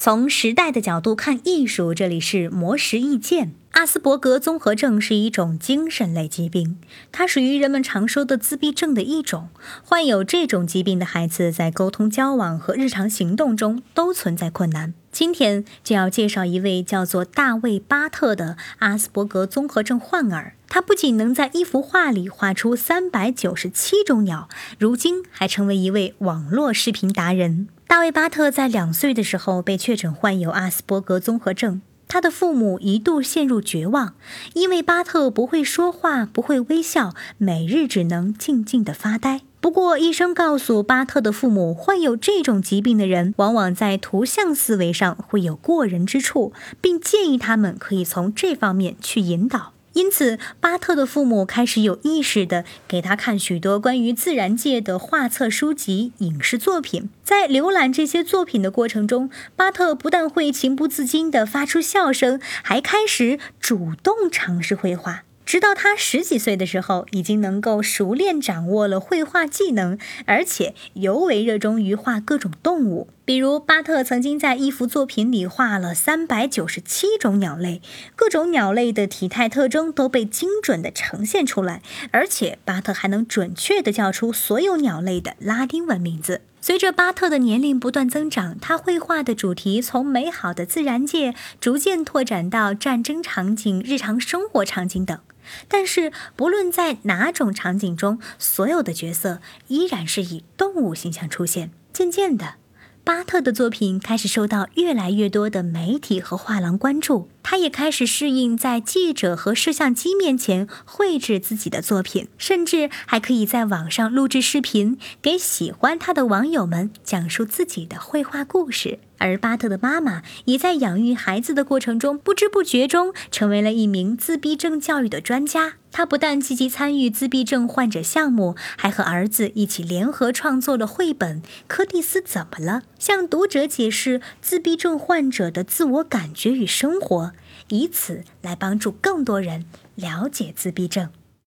从时代的角度看艺术，这里是魔石意见。阿斯伯格综合症是一种精神类疾病，它属于人们常说的自闭症的一种。患有这种疾病的孩子在沟通、交往和日常行动中都存在困难。今天就要介绍一位叫做大卫·巴特的阿斯伯格综合症患儿。他不仅能在一幅画里画出三百九十七种鸟，如今还成为一位网络视频达人。大卫·巴特在两岁的时候被确诊患有阿斯伯格综合症，他的父母一度陷入绝望，因为巴特不会说话，不会微笑，每日只能静静的发呆。不过，医生告诉巴特的父母，患有这种疾病的人往往在图像思维上会有过人之处，并建议他们可以从这方面去引导。因此，巴特的父母开始有意识地给他看许多关于自然界的画册、书籍、影视作品。在浏览这些作品的过程中，巴特不但会情不自禁地发出笑声，还开始主动尝试绘画。直到他十几岁的时候，已经能够熟练掌握了绘画技能，而且尤为热衷于画各种动物。比如，巴特曾经在一幅作品里画了三百九十七种鸟类，各种鸟类的体态特征都被精准地呈现出来，而且巴特还能准确地叫出所有鸟类的拉丁文名字。随着巴特的年龄不断增长，他绘画的主题从美好的自然界逐渐拓展到战争场景、日常生活场景等。但是，不论在哪种场景中，所有的角色依然是以动物形象出现。渐渐的，巴特的作品开始受到越来越多的媒体和画廊关注。他也开始适应在记者和摄像机面前绘制自己的作品，甚至还可以在网上录制视频，给喜欢他的网友们讲述自己的绘画故事。而巴特的妈妈也在养育孩子的过程中，不知不觉中成为了一名自闭症教育的专家。他不但积极参与自闭症患者项目，还和儿子一起联合创作了绘本《柯蒂斯怎么了》，向读者解释自闭症患者的自我感觉与生活。以此来帮助更多人了解自闭症。